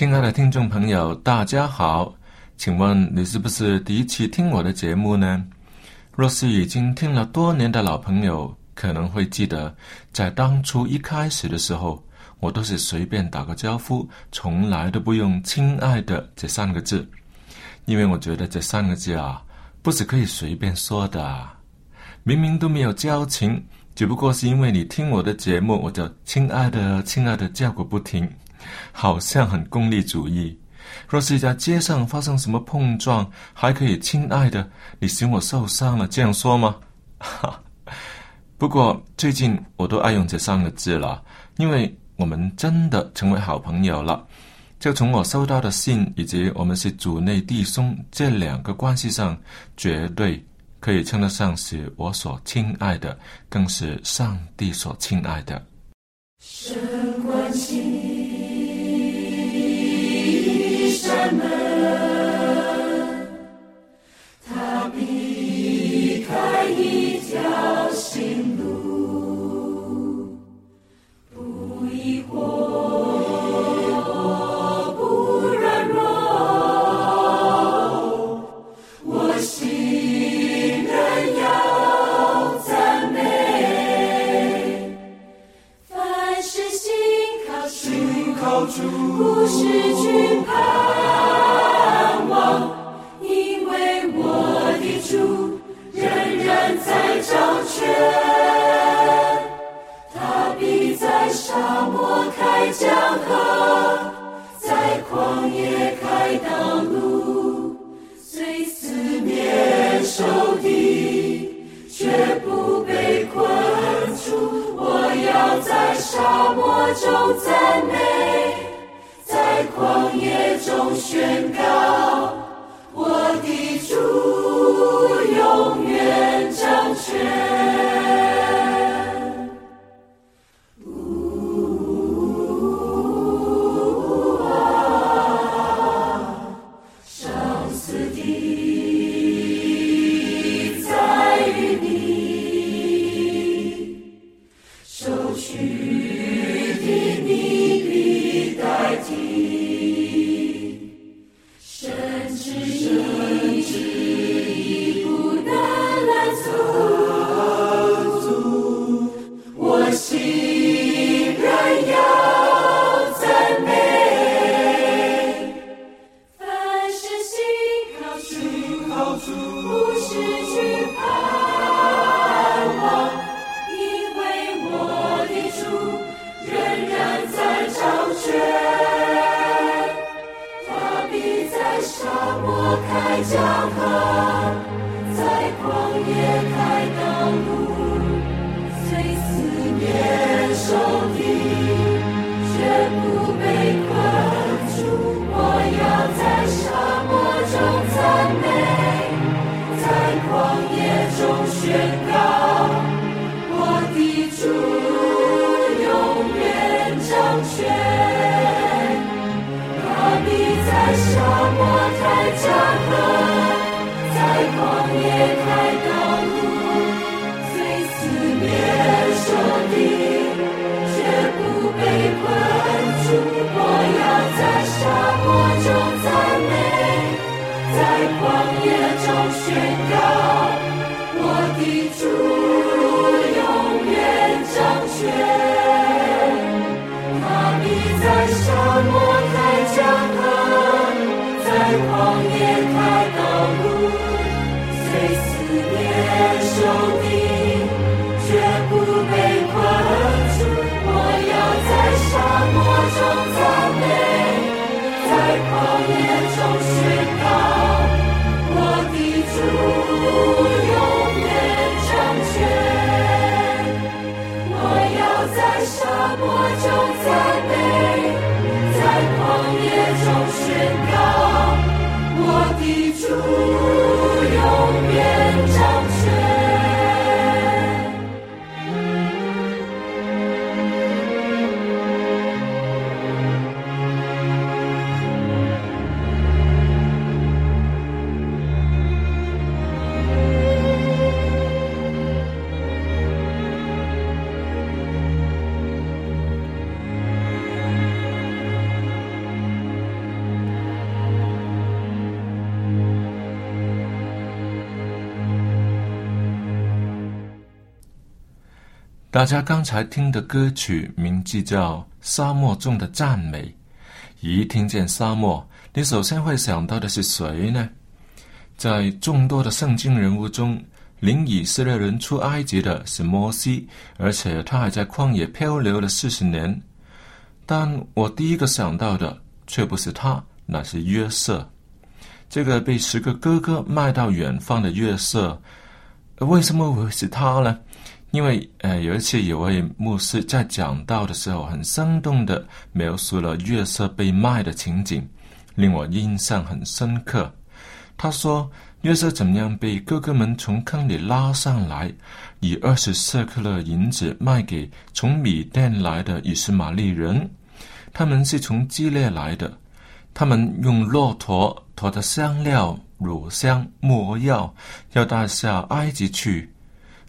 亲爱的听众朋友，大家好，请问你是不是第一次听我的节目呢？若是已经听了多年的老朋友，可能会记得，在当初一开始的时候，我都是随便打个招呼，从来都不用“亲爱的”这三个字，因为我觉得这三个字啊，不是可以随便说的。明明都没有交情，只不过是因为你听我的节目，我就“亲爱的，亲爱的”叫个不停。好像很功利主义。若是在街上发生什么碰撞，还可以亲爱的，你嫌我受伤了，这样说吗？哈。不过最近我都爱用这三个字了，因为我们真的成为好朋友了。就从我收到的信以及我们是主内弟兄这两个关系上，绝对可以称得上是我所亲爱的，更是上帝所亲爱的。神关心。中赞美，在旷野中宣告，在我永远长存。我要在沙漠中赞美，在旷野中宣告，我的主永远长。大家刚才听的歌曲名字叫《沙漠中的赞美》。一听见沙漠，你首先会想到的是谁呢？在众多的圣经人物中，领以色列人出埃及的是摩西，而且他还在旷野漂流了四十年。但我第一个想到的却不是他，那是约瑟。这个被十个哥哥卖到远方的约瑟，为什么会是他呢？因为呃，有一次有位牧师在讲道的时候，很生动的描述了约瑟被卖的情景，令我印象很深刻。他说，约瑟怎么样被哥哥们从坑里拉上来，以二十四克勒银子卖给从米甸来的以斯玛利人，他们是从基列来的，他们用骆驼驮着香料、乳香、没药，要带下埃及去。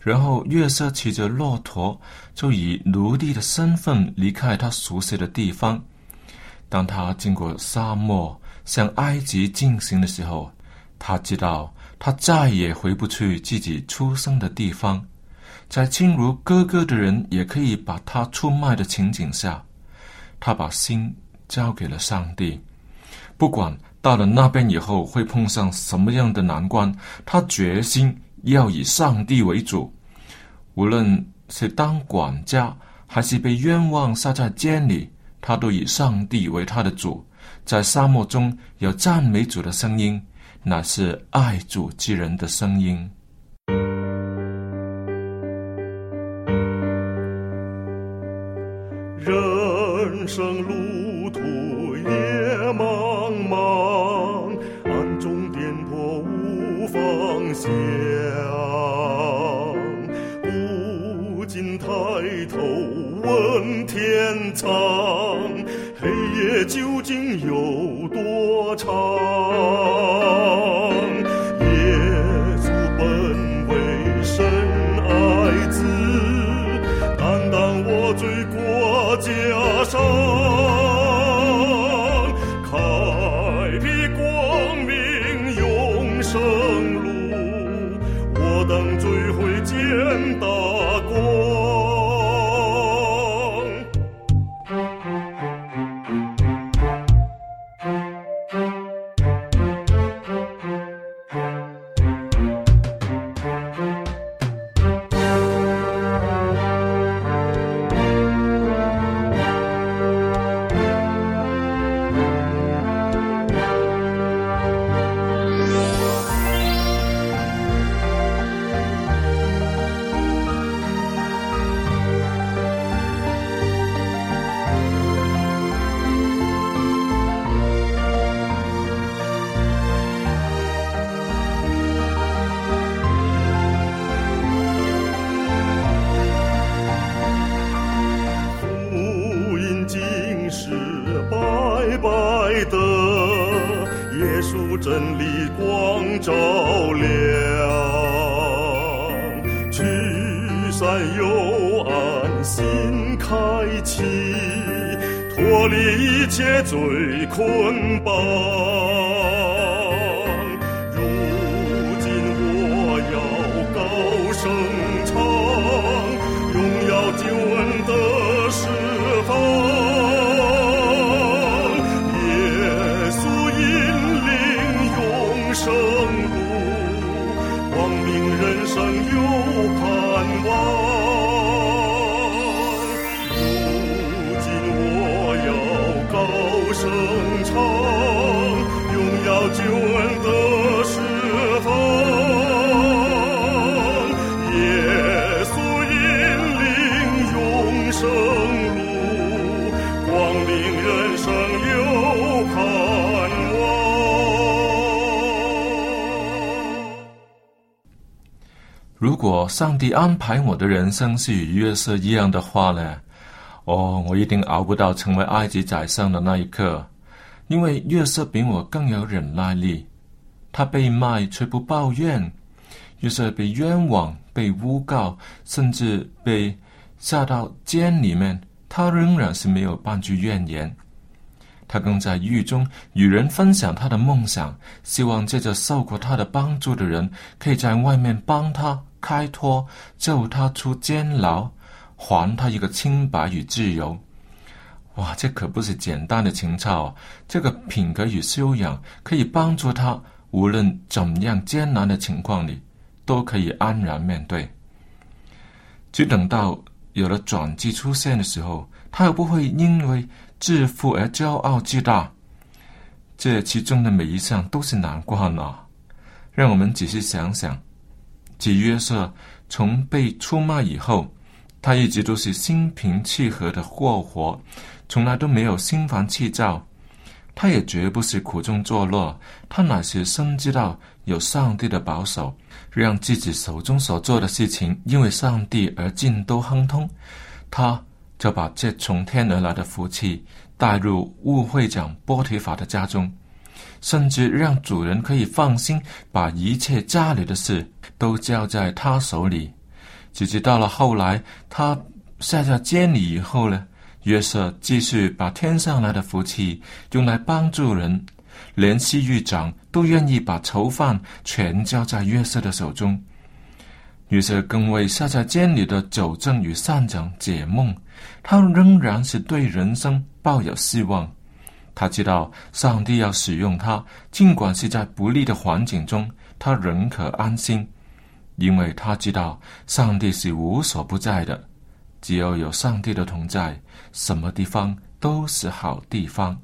然后约瑟骑着骆驼，就以奴隶的身份离开他熟悉的地方。当他经过沙漠向埃及进行的时候，他知道他再也回不去自己出生的地方。在亲如哥哥的人也可以把他出卖的情景下，他把心交给了上帝。不管到了那边以后会碰上什么样的难关，他决心。要以上帝为主，无论是当管家，还是被冤枉杀在监里，他都以上帝为他的主。在沙漠中有赞美主的声音，乃是爱主之人的声音。人生上帝安排我的人生是与约瑟一样的话呢？哦，我一定熬不到成为埃及宰相的那一刻，因为约瑟比我更有忍耐力。他被卖却不抱怨，约瑟被冤枉、被诬告，甚至被下到监里面，他仍然是没有半句怨言。他更在狱中与人分享他的梦想，希望借着受过他的帮助的人，可以在外面帮他开脱，救他出监牢，还他一个清白与自由。哇，这可不是简单的情操啊！这个品格与修养可以帮助他，无论怎样艰难的情况里，都可以安然面对。只等到有了转机出现的时候，他又不会因为自负而骄傲自大。这其中的每一项都是难关啊！让我们仔细想想，即约瑟从被出卖以后，他一直都是心平气和的过活，从来都没有心烦气躁。他也绝不是苦中作乐，他乃是深知道有上帝的保守，让自己手中所做的事情因为上帝而尽都亨通。他就把这从天而来的福气带入误会长波提法的家中，甚至让主人可以放心把一切家里的事都交在他手里。直至到了后来，他下在监里以后呢，约瑟继续把天上来的福气用来帮助人，连西狱长都愿意把囚犯全交在约瑟的手中。约瑟更为下在监里的九正与善长解梦，他仍然是对人生抱有希望。他知道上帝要使用他，尽管是在不利的环境中，他仍可安心，因为他知道上帝是无所不在的。只要有上帝的同在，什么地方都是好地方。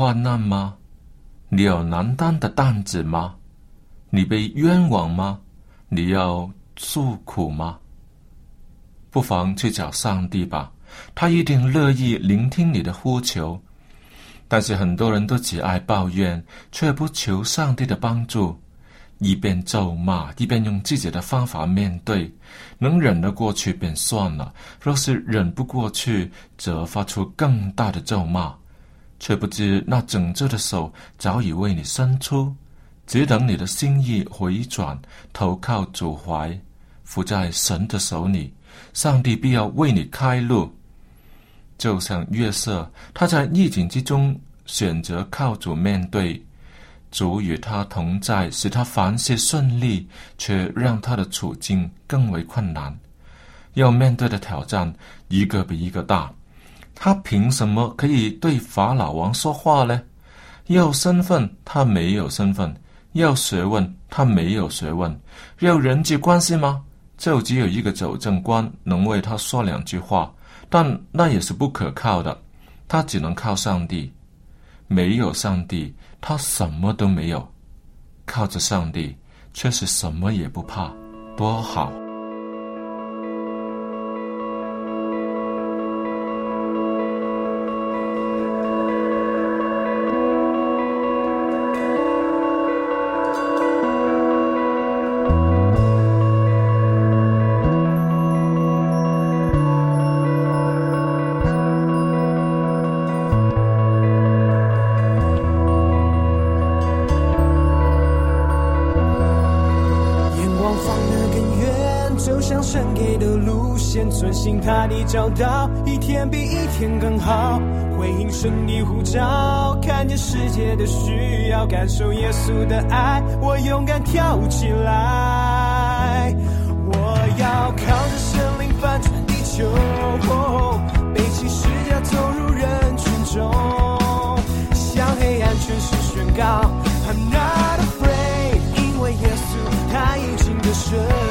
患难吗？你有难担的担子吗？你被冤枉吗？你要诉苦吗？不妨去找上帝吧，他一定乐意聆听你的呼求。但是很多人都只爱抱怨，却不求上帝的帮助，一边咒骂，一边用自己的方法面对，能忍得过去便算了；若是忍不过去，则发出更大的咒骂，却不知那拯救的手早已为你伸出，只等你的心意回转，投靠主怀，伏在神的手里。上帝必要为你开路，就像约瑟，他在逆境之中选择靠主面对，主与他同在，使他凡事顺利，却让他的处境更为困难。要面对的挑战一个比一个大，他凭什么可以对法老王说话呢？要身份，他没有身份；要学问，他没有学问；要人际关系吗？就只有一个走正官能为他说两句话，但那也是不可靠的。他只能靠上帝，没有上帝，他什么都没有；靠着上帝，却是什么也不怕，多好！你找到，一天比一天更好。回应神的呼召，看见世界的需要，感受耶稣的爱，我勇敢跳起来。我要靠着神灵翻转地球，背起十架走入人群中，向黑暗全势宣告：I'm not afraid，因为耶稣他已经得胜。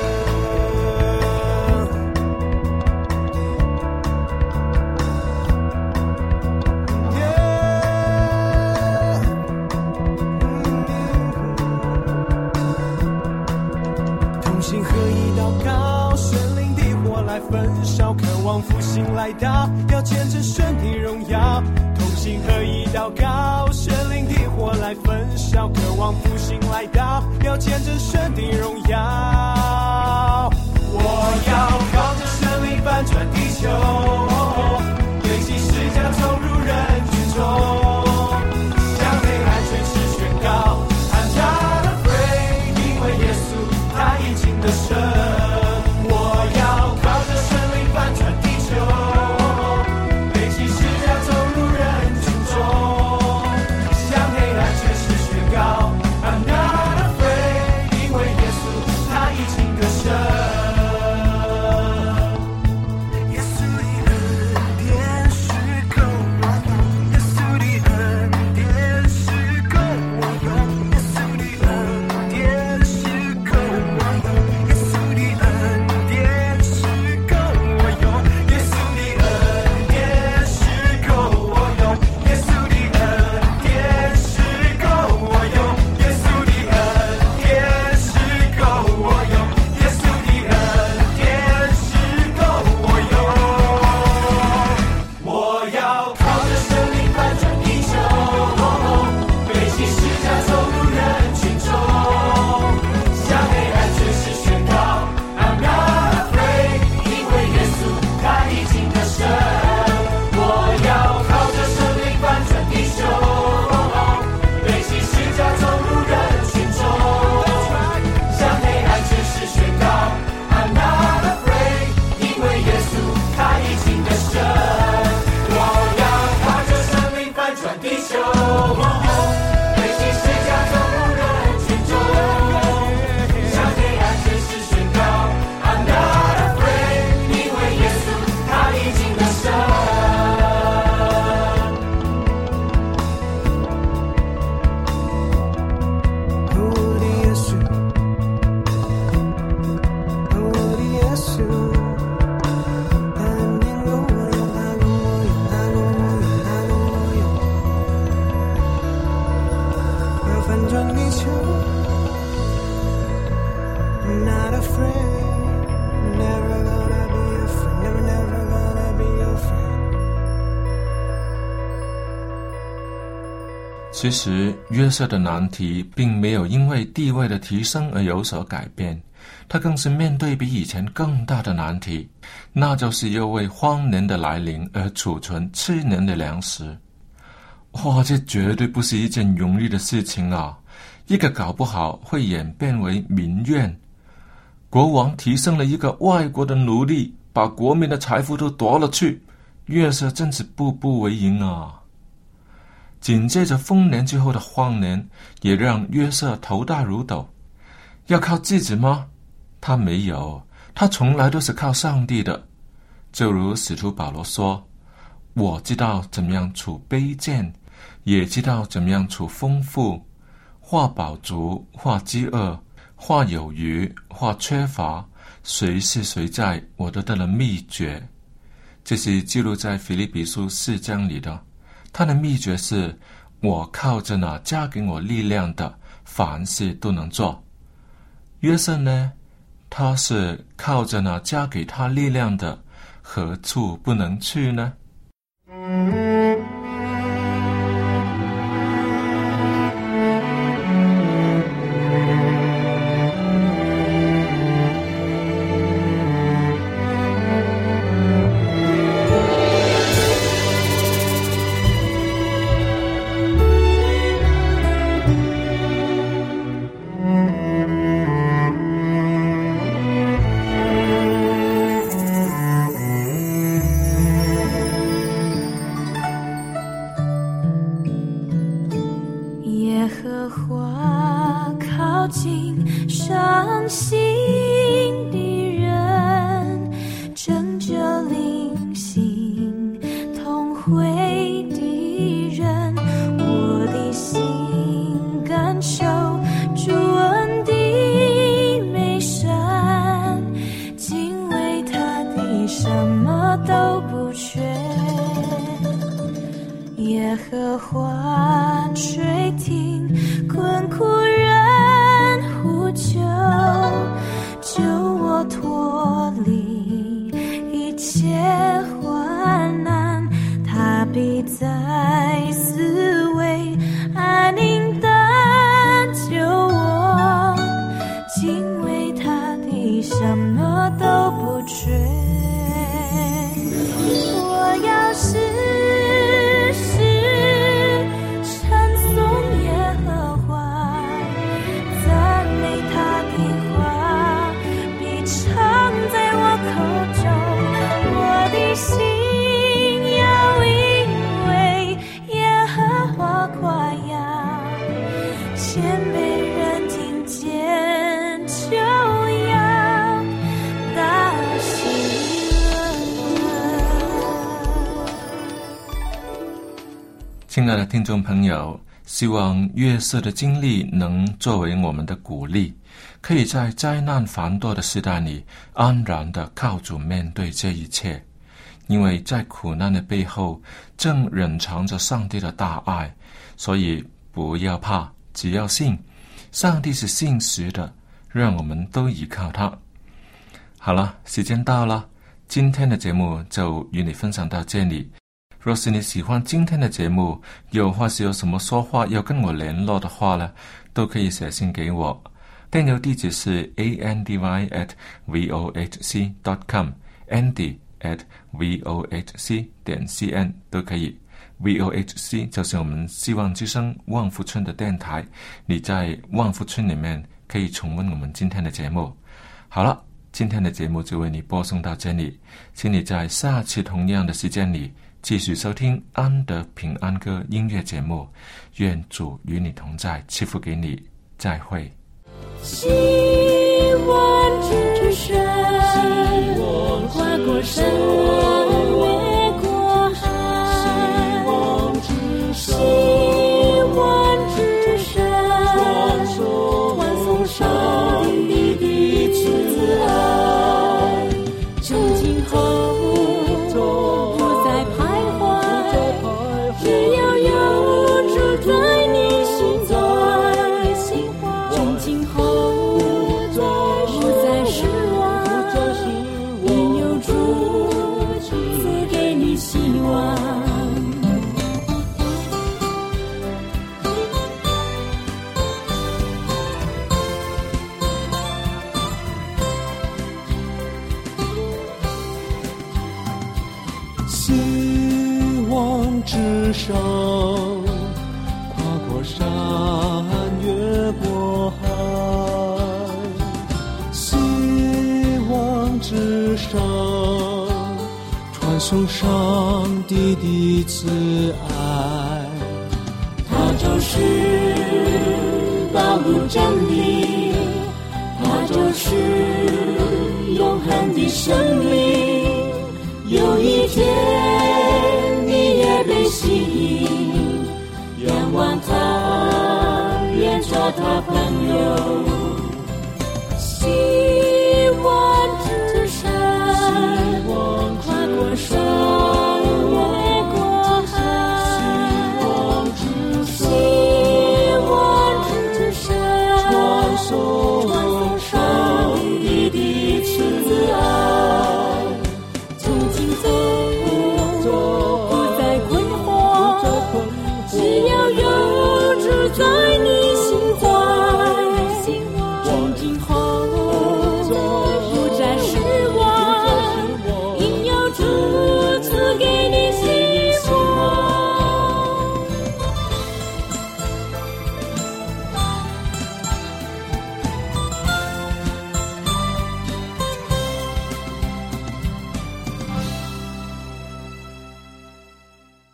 来到，要见证神的荣耀，同心合一祷告，神灵的火来焚烧，渴望复兴来到，要见证神的荣耀。我要其实约瑟的难题并没有因为地位的提升而有所改变，他更是面对比以前更大的难题，那就是要为荒年的来临而储存七年的粮食。哇，这绝对不是一件容易的事情啊！一个搞不好会演变为民怨。国王提升了一个外国的奴隶，把国民的财富都夺了去，约瑟真是步步为营啊！紧接着丰年之后的荒年，也让约瑟头大如斗。要靠自己吗？他没有，他从来都是靠上帝的。就如使徒保罗说：“我知道怎么样处卑贱，也知道怎么样处丰富，或饱足，或饥饿，或有余，或缺乏。谁是谁在，我都得了秘诀。”这是记录在腓立比书四章里的。他的秘诀是：我靠着那加给我力量的，凡事都能做。约瑟呢？他是靠着那加给他力量的，何处不能去呢？的花亲爱的听众朋友，希望月色的经历能作为我们的鼓励，可以在灾难繁多的时代里安然的靠主面对这一切，因为在苦难的背后正隐藏着上帝的大爱，所以不要怕，只要信，上帝是信实的，让我们都依靠他。好了，时间到了，今天的节目就与你分享到这里。若是你喜欢今天的节目，又或是有什么说话要跟我联络的话呢，都可以写信给我。电邮地址是 a n d y at v o h c dot com，andy at v o h c 点 c n 都可以。v o h c 就是我们希望之声旺福村的电台，你在旺福村里面可以重温我们今天的节目。好了，今天的节目就为你播送到这里，请你在下次同样的时间里。继续收听安德平安歌音乐节目，愿主与你同在，赐福给你，再会。希望之声，跨过山，